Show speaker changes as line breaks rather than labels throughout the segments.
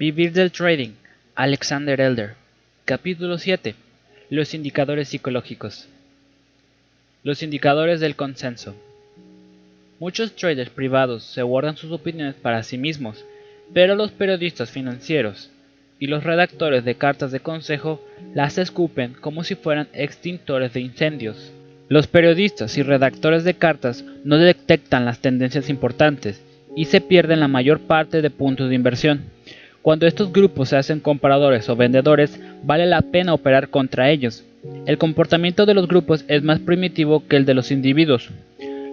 Vivir del Trading, Alexander Elder. Capítulo 7. Los indicadores psicológicos. Los indicadores del consenso. Muchos traders privados se guardan sus opiniones para sí mismos, pero los periodistas financieros y los redactores de cartas de consejo las escupen como si fueran extintores de incendios. Los periodistas y redactores de cartas no detectan las tendencias importantes y se pierden la mayor parte de puntos de inversión. Cuando estos grupos se hacen compradores o vendedores, vale la pena operar contra ellos. El comportamiento de los grupos es más primitivo que el de los individuos.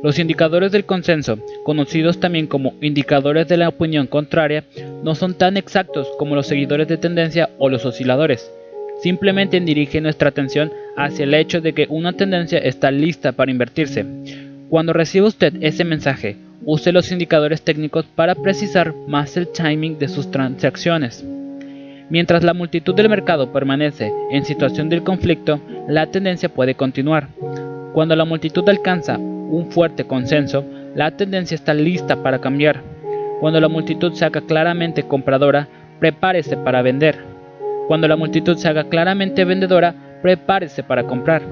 Los indicadores del consenso, conocidos también como indicadores de la opinión contraria, no son tan exactos como los seguidores de tendencia o los osciladores. Simplemente dirigen nuestra atención hacia el hecho de que una tendencia está lista para invertirse. Cuando reciba usted ese mensaje, use los indicadores técnicos para precisar más el timing de sus transacciones. Mientras la multitud del mercado permanece en situación de conflicto, la tendencia puede continuar. Cuando la multitud alcanza un fuerte consenso, la tendencia está lista para cambiar. Cuando la multitud se haga claramente compradora, prepárese para vender. Cuando la multitud se haga claramente vendedora, prepárese para comprar.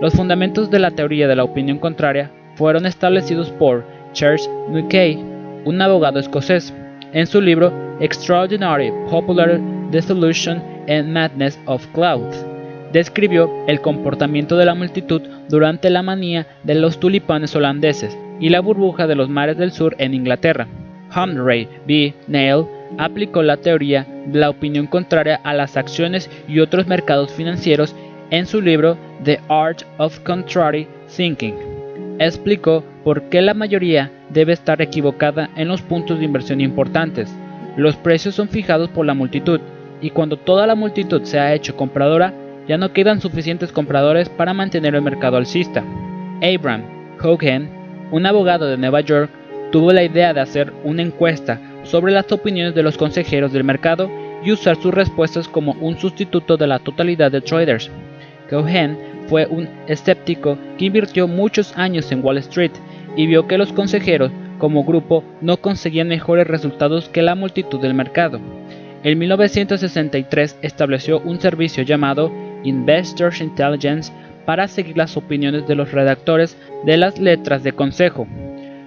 Los fundamentos de la teoría de la opinión contraria fueron establecidos por Charles Mackay, un abogado escocés, en su libro Extraordinary Popular Dissolution and Madness of Clouds. Describió el comportamiento de la multitud durante la manía de los tulipanes holandeses y la burbuja de los mares del sur en Inglaterra. Humphrey B. Neil aplicó la teoría de la opinión contraria a las acciones y otros mercados financieros en su libro The Art of Contrary Thinking explicó por qué la mayoría debe estar equivocada en los puntos de inversión importantes. Los precios son fijados por la multitud, y cuando toda la multitud se ha hecho compradora, ya no quedan suficientes compradores para mantener el mercado alcista. Abraham Hogan, un abogado de Nueva York, tuvo la idea de hacer una encuesta sobre las opiniones de los consejeros del mercado y usar sus respuestas como un sustituto de la totalidad de traders. Cohen fue un escéptico que invirtió muchos años en Wall Street y vio que los consejeros como grupo no conseguían mejores resultados que la multitud del mercado. En 1963 estableció un servicio llamado Investors Intelligence para seguir las opiniones de los redactores de las letras de consejo.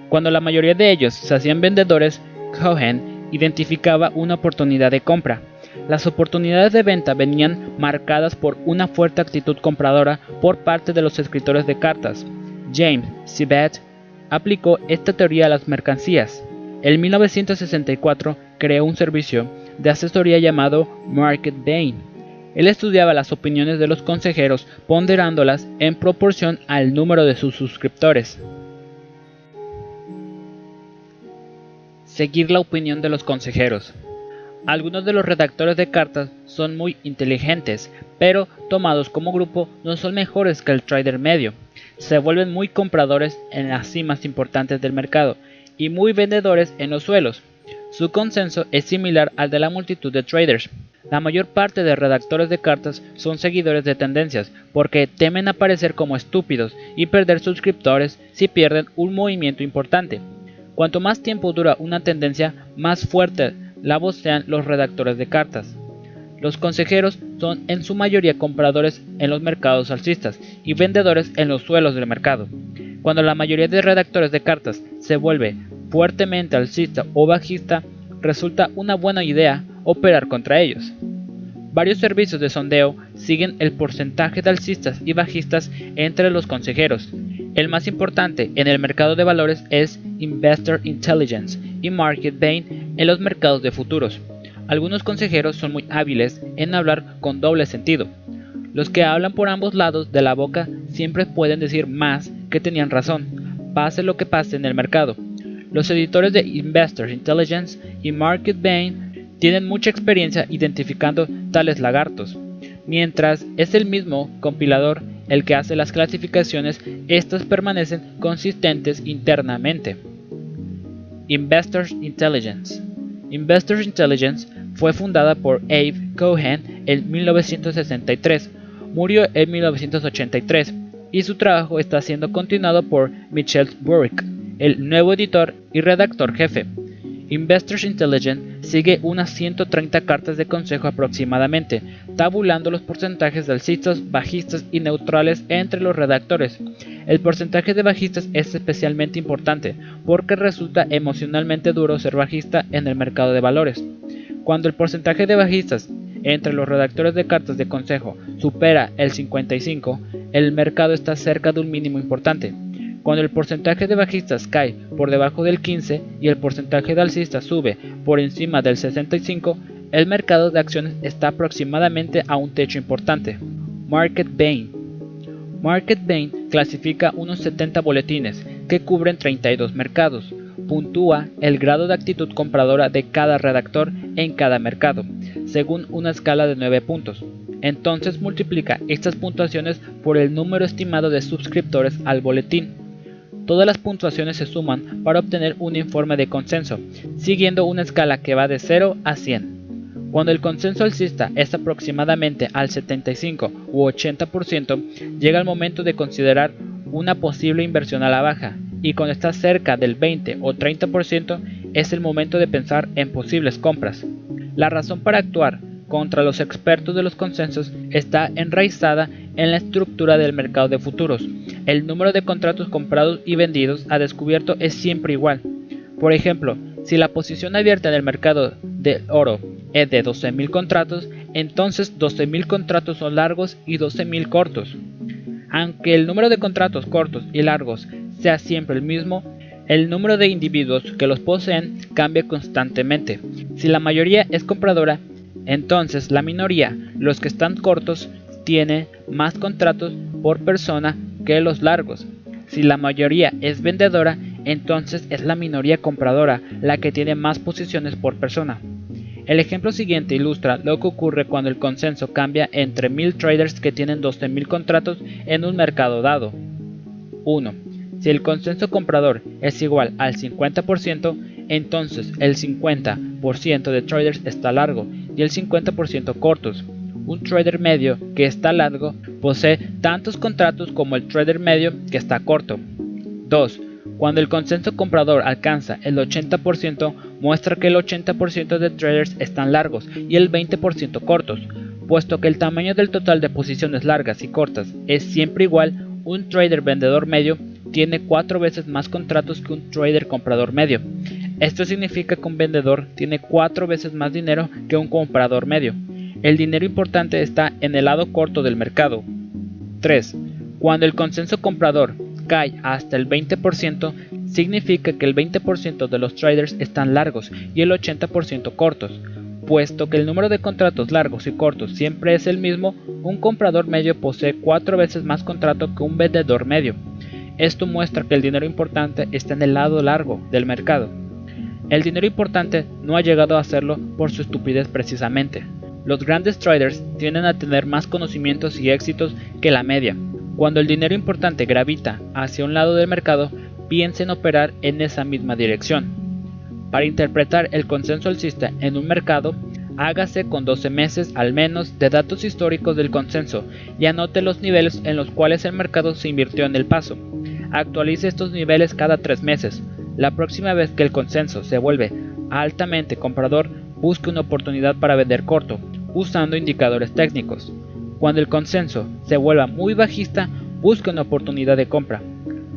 Cuando la mayoría de ellos se hacían vendedores, Cohen identificaba una oportunidad de compra. Las oportunidades de venta venían marcadas por una fuerte actitud compradora por parte de los escritores de cartas. James Sibet aplicó esta teoría a las mercancías. En 1964 creó un servicio de asesoría llamado Market Bain. Él estudiaba las opiniones de los consejeros ponderándolas en proporción al número de sus suscriptores. Seguir la opinión de los consejeros. Algunos de los redactores de cartas son muy inteligentes, pero tomados como grupo no son mejores que el trader medio. Se vuelven muy compradores en las cimas importantes del mercado y muy vendedores en los suelos. Su consenso es similar al de la multitud de traders. La mayor parte de redactores de cartas son seguidores de tendencias porque temen aparecer como estúpidos y perder suscriptores si pierden un movimiento importante. Cuanto más tiempo dura una tendencia, más fuerte la vocean los redactores de cartas. Los consejeros son en su mayoría compradores en los mercados alcistas y vendedores en los suelos del mercado. Cuando la mayoría de redactores de cartas se vuelve fuertemente alcista o bajista, resulta una buena idea operar contra ellos. Varios servicios de sondeo siguen el porcentaje de alcistas y bajistas entre los consejeros. El más importante en el mercado de valores es Investor Intelligence y Market Bain en los mercados de futuros. Algunos consejeros son muy hábiles en hablar con doble sentido. Los que hablan por ambos lados de la boca siempre pueden decir más que tenían razón, pase lo que pase en el mercado. Los editores de Investor Intelligence y Market Bain tienen mucha experiencia identificando tales lagartos. Mientras es el mismo compilador el que hace las clasificaciones, estas permanecen consistentes internamente. Investors Intelligence. Investors Intelligence fue fundada por Abe Cohen en 1963, murió en 1983 y su trabajo está siendo continuado por Michel Burke, el nuevo editor y redactor jefe. Investors Intelligence sigue unas 130 cartas de consejo aproximadamente, tabulando los porcentajes de alcistas, bajistas y neutrales entre los redactores. El porcentaje de bajistas es especialmente importante porque resulta emocionalmente duro ser bajista en el mercado de valores. Cuando el porcentaje de bajistas entre los redactores de cartas de consejo supera el 55, el mercado está cerca de un mínimo importante. Cuando el porcentaje de bajistas cae por debajo del 15 y el porcentaje de alcistas sube por encima del 65, el mercado de acciones está aproximadamente a un techo importante. Market Bain Market Bain clasifica unos 70 boletines que cubren 32 mercados. Puntúa el grado de actitud compradora de cada redactor en cada mercado, según una escala de 9 puntos. Entonces multiplica estas puntuaciones por el número estimado de suscriptores al boletín. Todas las puntuaciones se suman para obtener un informe de consenso, siguiendo una escala que va de 0 a 100. Cuando el consenso alcista es aproximadamente al 75 u 80%, llega el momento de considerar una posible inversión a la baja, y cuando está cerca del 20 o 30% es el momento de pensar en posibles compras. La razón para actuar contra los expertos de los consensos está enraizada en la estructura del mercado de futuros. El número de contratos comprados y vendidos a descubierto es siempre igual. Por ejemplo, si la posición abierta en el mercado de oro es de 12.000 contratos, entonces 12.000 contratos son largos y 12.000 cortos. Aunque el número de contratos cortos y largos sea siempre el mismo, el número de individuos que los poseen cambia constantemente. Si la mayoría es compradora, entonces la minoría, los que están cortos, tiene más contratos por persona que los largos. Si la mayoría es vendedora, entonces es la minoría compradora la que tiene más posiciones por persona. El ejemplo siguiente ilustra lo que ocurre cuando el consenso cambia entre mil traders que tienen 12.000 contratos en un mercado dado. 1. Si el consenso comprador es igual al 50%, entonces el 50% de traders está largo y el 50% cortos. Un trader medio que está largo posee tantos contratos como el trader medio que está corto. 2. Cuando el consenso comprador alcanza el 80%, muestra que el 80% de traders están largos y el 20% cortos. Puesto que el tamaño del total de posiciones largas y cortas es siempre igual, un trader vendedor medio tiene 4 veces más contratos que un trader comprador medio. Esto significa que un vendedor tiene 4 veces más dinero que un comprador medio. El dinero importante está en el lado corto del mercado. 3. Cuando el consenso comprador cae hasta el 20%, significa que el 20% de los traders están largos y el 80% cortos. Puesto que el número de contratos largos y cortos siempre es el mismo, un comprador medio posee 4 veces más contrato que un vendedor medio. Esto muestra que el dinero importante está en el lado largo del mercado. El dinero importante no ha llegado a hacerlo por su estupidez precisamente. Los grandes traders tienden a tener más conocimientos y éxitos que la media. Cuando el dinero importante gravita hacia un lado del mercado, piensa en operar en esa misma dirección. Para interpretar el consenso alcista en un mercado, hágase con 12 meses al menos de datos históricos del consenso y anote los niveles en los cuales el mercado se invirtió en el paso. Actualice estos niveles cada 3 meses. La próxima vez que el consenso se vuelve altamente comprador, busque una oportunidad para vender corto, usando indicadores técnicos. Cuando el consenso se vuelva muy bajista, busque una oportunidad de compra.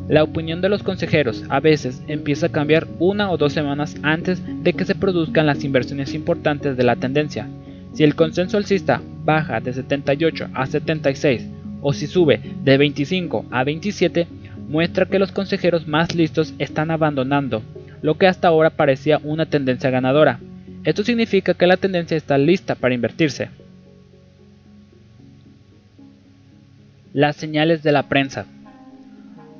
La opinión de los consejeros a veces empieza a cambiar una o dos semanas antes de que se produzcan las inversiones importantes de la tendencia. Si el consenso alcista baja de 78 a 76 o si sube de 25 a 27, muestra que los consejeros más listos están abandonando lo que hasta ahora parecía una tendencia ganadora. Esto significa que la tendencia está lista para invertirse. Las señales de la prensa.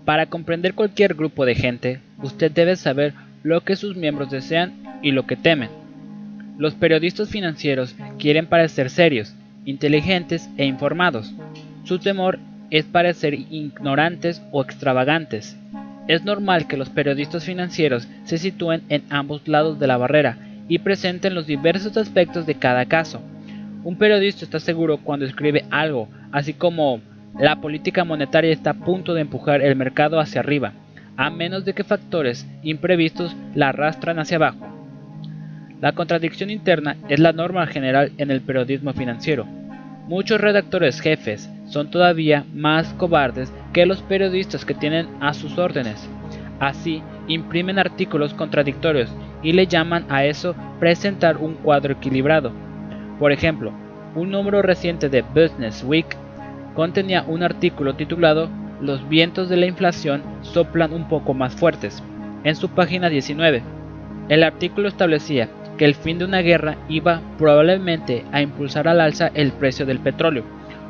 Para comprender cualquier grupo de gente, usted debe saber lo que sus miembros desean y lo que temen. Los periodistas financieros quieren parecer serios, inteligentes e informados. Su temor es parecer ignorantes o extravagantes. Es normal que los periodistas financieros se sitúen en ambos lados de la barrera y presenten los diversos aspectos de cada caso. Un periodista está seguro cuando escribe algo, así como la política monetaria está a punto de empujar el mercado hacia arriba, a menos de que factores imprevistos la arrastran hacia abajo. La contradicción interna es la norma general en el periodismo financiero. Muchos redactores jefes son todavía más cobardes que los periodistas que tienen a sus órdenes. Así, imprimen artículos contradictorios y le llaman a eso presentar un cuadro equilibrado. Por ejemplo, un número reciente de Business Week contenía un artículo titulado Los vientos de la inflación soplan un poco más fuertes, en su página 19. El artículo establecía que el fin de una guerra iba probablemente a impulsar al alza el precio del petróleo.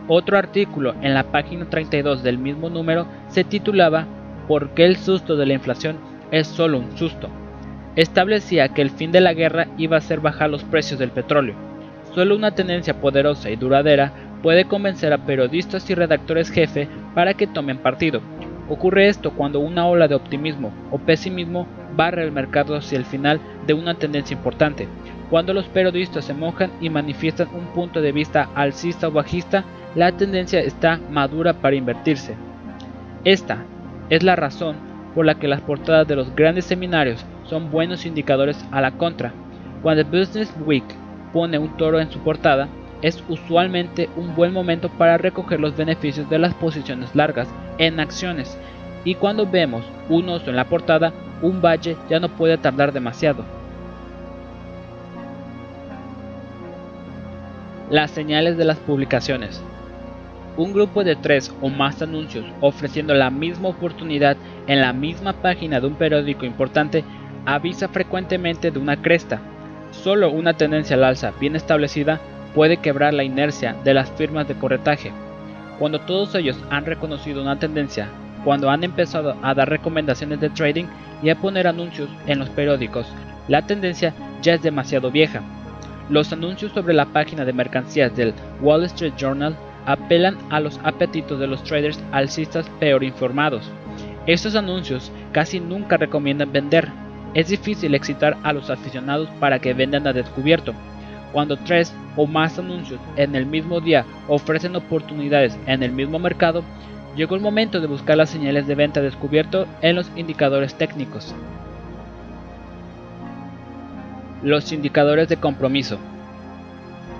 Otro artículo en la página 32 del mismo número se titulaba ¿Por qué el susto de la inflación es solo un susto? Establecía que el fin de la guerra iba a ser bajar los precios del petróleo. Solo una tendencia poderosa y duradera puede convencer a periodistas y redactores jefe para que tomen partido. Ocurre esto cuando una ola de optimismo o pesimismo barre el mercado hacia el final de una tendencia importante. Cuando los periodistas se mojan y manifiestan un punto de vista alcista o bajista, la tendencia está madura para invertirse. Esta es la razón por la que las portadas de los grandes seminarios son buenos indicadores a la contra. Cuando Business Week pone un toro en su portada, es usualmente un buen momento para recoger los beneficios de las posiciones largas en acciones. Y cuando vemos un oso en la portada, un valle ya no puede tardar demasiado. Las señales de las publicaciones. Un grupo de tres o más anuncios ofreciendo la misma oportunidad en la misma página de un periódico importante avisa frecuentemente de una cresta. Solo una tendencia al alza bien establecida puede quebrar la inercia de las firmas de corretaje. Cuando todos ellos han reconocido una tendencia, cuando han empezado a dar recomendaciones de trading y a poner anuncios en los periódicos, la tendencia ya es demasiado vieja. Los anuncios sobre la página de mercancías del Wall Street Journal apelan a los apetitos de los traders alcistas peor informados. Estos anuncios casi nunca recomiendan vender. Es difícil excitar a los aficionados para que vendan a descubierto, cuando tres o más anuncios en el mismo día ofrecen oportunidades en el mismo mercado, llegó el momento de buscar las señales de venta descubierto en los indicadores técnicos. Los indicadores de compromiso.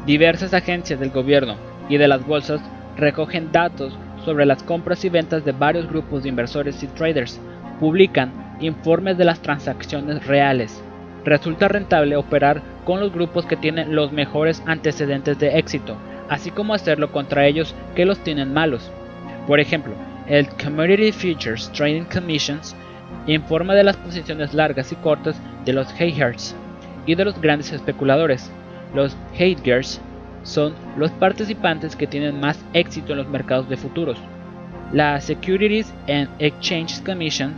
Diversas agencias del gobierno y de las bolsas recogen datos sobre las compras y ventas de varios grupos de inversores y traders, publican informes de las transacciones reales, Resulta rentable operar con los grupos que tienen los mejores antecedentes de éxito, así como hacerlo contra ellos que los tienen malos. Por ejemplo, el Commodity Futures Trading Commissions informa de las posiciones largas y cortas de los Hayhards y de los grandes especuladores. Los Hatgers son los participantes que tienen más éxito en los mercados de futuros. La Securities and Exchange Commission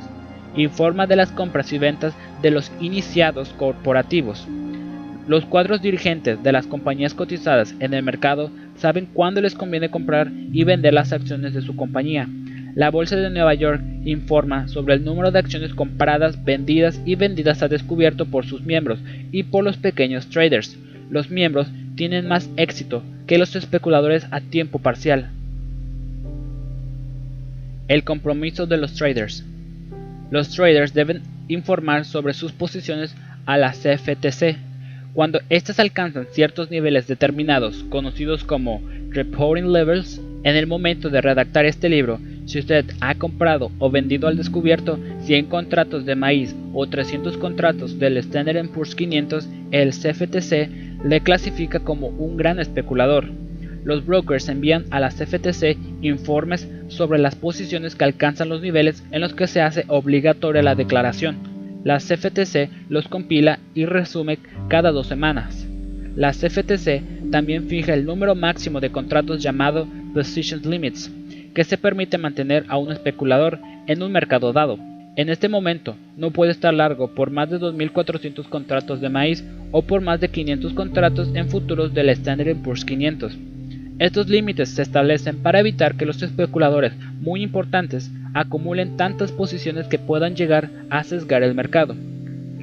informa de las compras y ventas de los iniciados corporativos. Los cuadros dirigentes de las compañías cotizadas en el mercado saben cuándo les conviene comprar y vender las acciones de su compañía. La Bolsa de Nueva York informa sobre el número de acciones compradas, vendidas y vendidas a descubierto por sus miembros y por los pequeños traders. Los miembros tienen más éxito que los especuladores a tiempo parcial. El compromiso de los traders. Los traders deben informar sobre sus posiciones a la CFTC. Cuando éstas alcanzan ciertos niveles determinados, conocidos como reporting levels, en el momento de redactar este libro, si usted ha comprado o vendido al descubierto 100 contratos de maíz o 300 contratos del Standard Poor's 500, el CFTC le clasifica como un gran especulador. Los brokers envían a la CFTC informes sobre las posiciones que alcanzan los niveles en los que se hace obligatoria la declaración. La CFTC los compila y resume cada dos semanas. La CFTC también fija el número máximo de contratos llamado Position Limits, que se permite mantener a un especulador en un mercado dado. En este momento no puede estar largo por más de 2.400 contratos de maíz o por más de 500 contratos en futuros del Standard Poor's 500. Estos límites se establecen para evitar que los especuladores muy importantes acumulen tantas posiciones que puedan llegar a sesgar el mercado.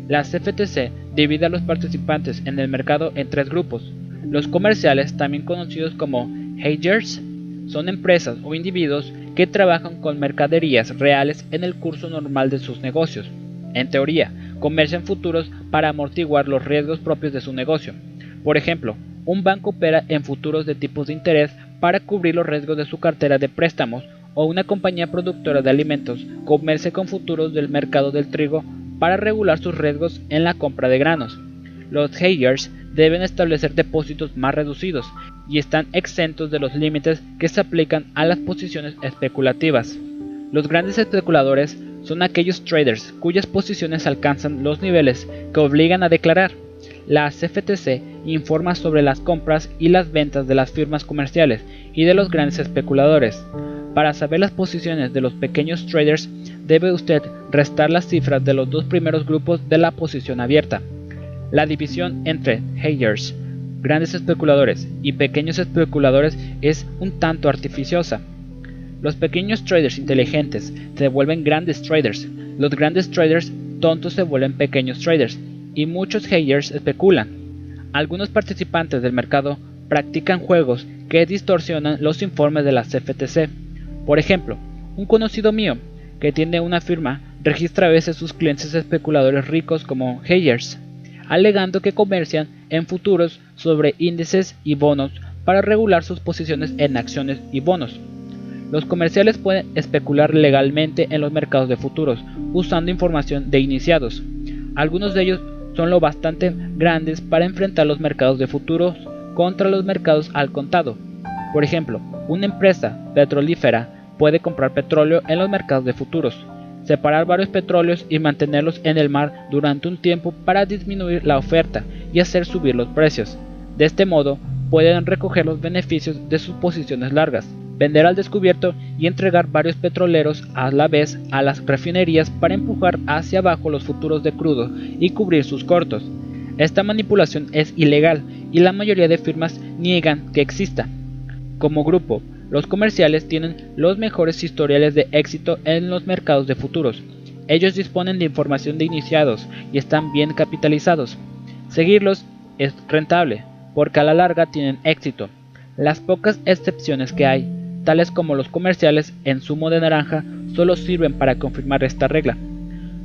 La CFTC divide a los participantes en el mercado en tres grupos. Los comerciales, también conocidos como hedgers, son empresas o individuos que trabajan con mercaderías reales en el curso normal de sus negocios. En teoría, comercian futuros para amortiguar los riesgos propios de su negocio. Por ejemplo, un banco opera en futuros de tipos de interés para cubrir los riesgos de su cartera de préstamos o una compañía productora de alimentos comercia con futuros del mercado del trigo para regular sus riesgos en la compra de granos. Los hedgers deben establecer depósitos más reducidos y están exentos de los límites que se aplican a las posiciones especulativas. Los grandes especuladores son aquellos traders cuyas posiciones alcanzan los niveles que obligan a declarar. La CFTC informa sobre las compras y las ventas de las firmas comerciales y de los grandes especuladores. Para saber las posiciones de los pequeños traders, debe usted restar las cifras de los dos primeros grupos de la posición abierta. La división entre hedgers, grandes especuladores y pequeños especuladores es un tanto artificiosa. Los pequeños traders inteligentes se vuelven grandes traders, los grandes traders tontos se vuelven pequeños traders y muchos hedgers especulan. Algunos participantes del mercado practican juegos que distorsionan los informes de la CFTC. Por ejemplo, un conocido mío que tiene una firma registra a veces sus clientes especuladores ricos como hedgers, alegando que comercian en futuros sobre índices y bonos para regular sus posiciones en acciones y bonos. Los comerciales pueden especular legalmente en los mercados de futuros usando información de iniciados. Algunos de ellos son lo bastante grandes para enfrentar los mercados de futuros contra los mercados al contado. Por ejemplo, una empresa petrolífera puede comprar petróleo en los mercados de futuros, separar varios petróleos y mantenerlos en el mar durante un tiempo para disminuir la oferta y hacer subir los precios. De este modo, pueden recoger los beneficios de sus posiciones largas, vender al descubierto y entregar varios petroleros a la vez a las refinerías para empujar hacia abajo los futuros de crudo y cubrir sus cortos. Esta manipulación es ilegal y la mayoría de firmas niegan que exista. Como grupo, los comerciales tienen los mejores historiales de éxito en los mercados de futuros. Ellos disponen de información de iniciados y están bien capitalizados. Seguirlos es rentable, porque a la larga tienen éxito. Las pocas excepciones que hay, tales como los comerciales en zumo de naranja, solo sirven para confirmar esta regla.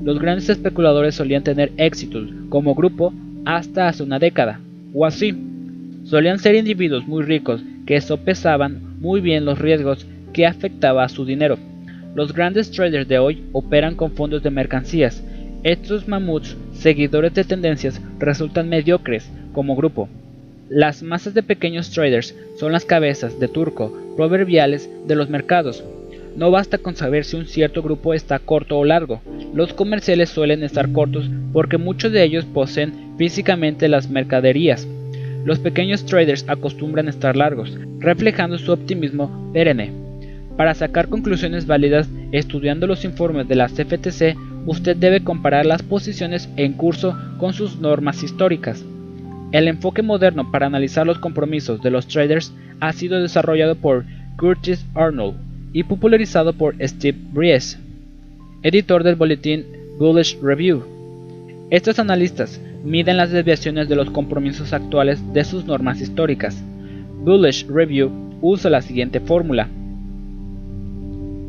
Los grandes especuladores solían tener éxitos como grupo hasta hace una década, o así. Solían ser individuos muy ricos que sopesaban muy bien los riesgos que afectaba a su dinero. Los grandes traders de hoy operan con fondos de mercancías. Estos mamuts, seguidores de tendencias, resultan mediocres como grupo. Las masas de pequeños traders son las cabezas de turco proverbiales de los mercados. No basta con saber si un cierto grupo está corto o largo. Los comerciales suelen estar cortos porque muchos de ellos poseen físicamente las mercaderías los pequeños traders acostumbran estar largos, reflejando su optimismo perenne. Para sacar conclusiones válidas estudiando los informes de la CFTC, usted debe comparar las posiciones en curso con sus normas históricas. El enfoque moderno para analizar los compromisos de los traders ha sido desarrollado por Curtis Arnold y popularizado por Steve Bries, editor del boletín Bullish Review. Estos analistas miden las desviaciones de los compromisos actuales de sus normas históricas. Bullish Review usa la siguiente fórmula.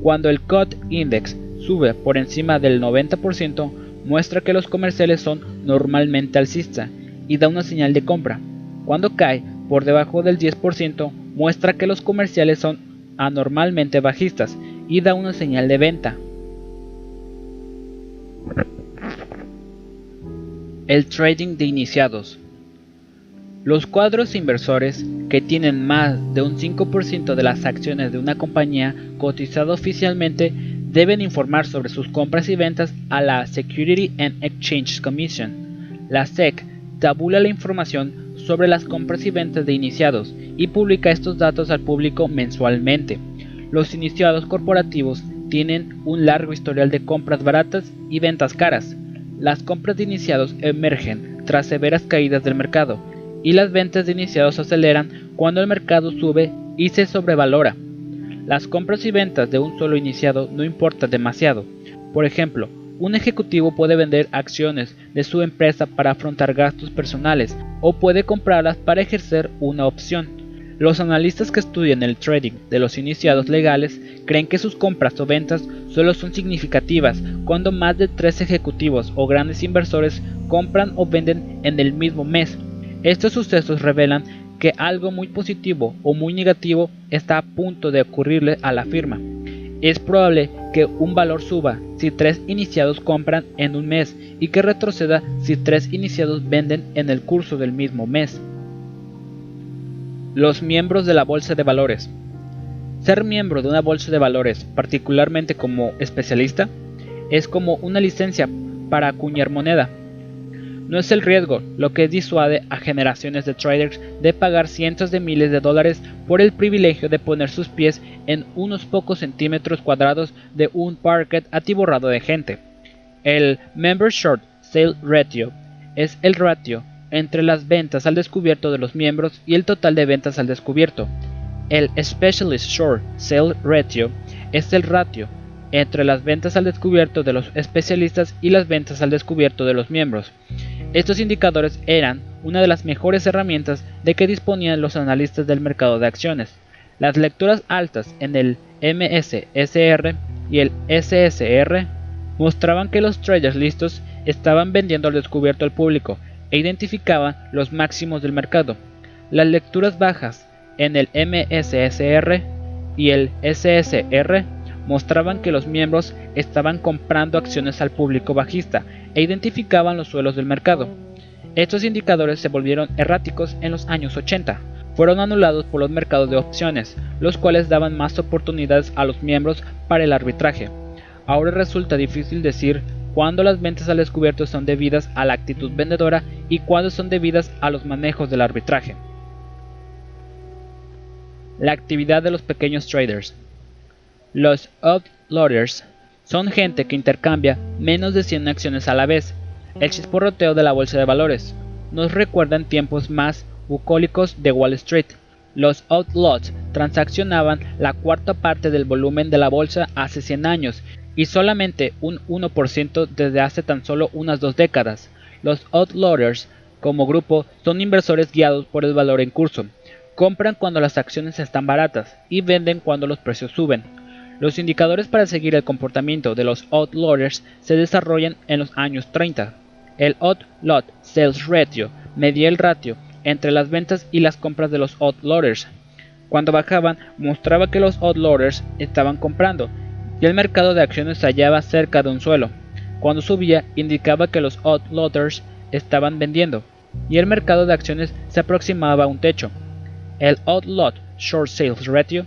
Cuando el COT Index sube por encima del 90%, muestra que los comerciales son normalmente alcistas y da una señal de compra. Cuando cae por debajo del 10%, muestra que los comerciales son anormalmente bajistas y da una señal de venta. El trading de iniciados. Los cuadros inversores que tienen más de un 5% de las acciones de una compañía cotizada oficialmente deben informar sobre sus compras y ventas a la Security and Exchange Commission. La SEC tabula la información sobre las compras y ventas de iniciados y publica estos datos al público mensualmente. Los iniciados corporativos tienen un largo historial de compras baratas y ventas caras. Las compras de iniciados emergen tras severas caídas del mercado y las ventas de iniciados aceleran cuando el mercado sube y se sobrevalora. Las compras y ventas de un solo iniciado no importan demasiado. Por ejemplo, un ejecutivo puede vender acciones de su empresa para afrontar gastos personales o puede comprarlas para ejercer una opción. Los analistas que estudian el trading de los iniciados legales creen que sus compras o ventas solo son significativas cuando más de tres ejecutivos o grandes inversores compran o venden en el mismo mes. Estos sucesos revelan que algo muy positivo o muy negativo está a punto de ocurrirle a la firma. Es probable que un valor suba si tres iniciados compran en un mes y que retroceda si tres iniciados venden en el curso del mismo mes. Los miembros de la bolsa de valores. Ser miembro de una bolsa de valores, particularmente como especialista, es como una licencia para acuñar moneda no es el riesgo lo que disuade a generaciones de traders de pagar cientos de miles de dólares por el privilegio de poner sus pies en unos pocos centímetros cuadrados de un parquet atiborrado de gente. El Member Short Sale Ratio es el ratio entre las ventas al descubierto de los miembros y el total de ventas al descubierto. El Specialist Short Sale Ratio es el ratio entre las ventas al descubierto de los especialistas y las ventas al descubierto de los miembros. Estos indicadores eran una de las mejores herramientas de que disponían los analistas del mercado de acciones. Las lecturas altas en el MSSR y el SSR mostraban que los traders listos estaban vendiendo al descubierto al público e identificaban los máximos del mercado. Las lecturas bajas en el MSSR y el SSR mostraban que los miembros estaban comprando acciones al público bajista e identificaban los suelos del mercado. Estos indicadores se volvieron erráticos en los años 80. Fueron anulados por los mercados de opciones, los cuales daban más oportunidades a los miembros para el arbitraje. Ahora resulta difícil decir cuándo las ventas al descubierto son debidas a la actitud vendedora y cuándo son debidas a los manejos del arbitraje. La actividad de los pequeños traders. Los outloaders son gente que intercambia menos de 100 acciones a la vez. El chisporroteo de la bolsa de valores nos recuerdan tiempos más bucólicos de Wall Street. Los outlaws transaccionaban la cuarta parte del volumen de la bolsa hace 100 años y solamente un 1% desde hace tan solo unas dos décadas. Los outloaders como grupo son inversores guiados por el valor en curso. Compran cuando las acciones están baratas y venden cuando los precios suben. Los indicadores para seguir el comportamiento de los outliers se desarrollan en los años 30. El Outlot Sales Ratio medía el ratio entre las ventas y las compras de los outliers. Cuando bajaban, mostraba que los outliers estaban comprando y el mercado de acciones se hallaba cerca de un suelo. Cuando subía, indicaba que los outloaders estaban vendiendo y el mercado de acciones se aproximaba a un techo. El Outlot Short Sales Ratio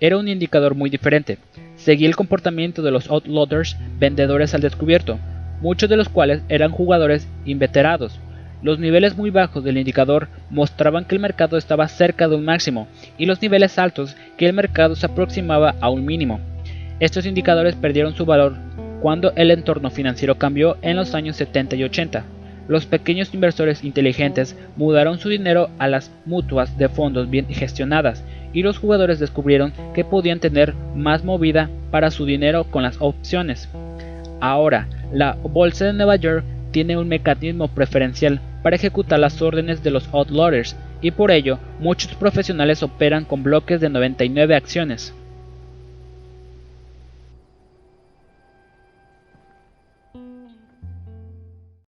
era un indicador muy diferente. Seguía el comportamiento de los outloaders vendedores al descubierto, muchos de los cuales eran jugadores inveterados. Los niveles muy bajos del indicador mostraban que el mercado estaba cerca de un máximo y los niveles altos que el mercado se aproximaba a un mínimo. Estos indicadores perdieron su valor cuando el entorno financiero cambió en los años 70 y 80. Los pequeños inversores inteligentes mudaron su dinero a las mutuas de fondos bien gestionadas y los jugadores descubrieron que podían tener más movida para su dinero con las opciones. Ahora, la Bolsa de Nueva York tiene un mecanismo preferencial para ejecutar las órdenes de los outliers y por ello muchos profesionales operan con bloques de 99 acciones.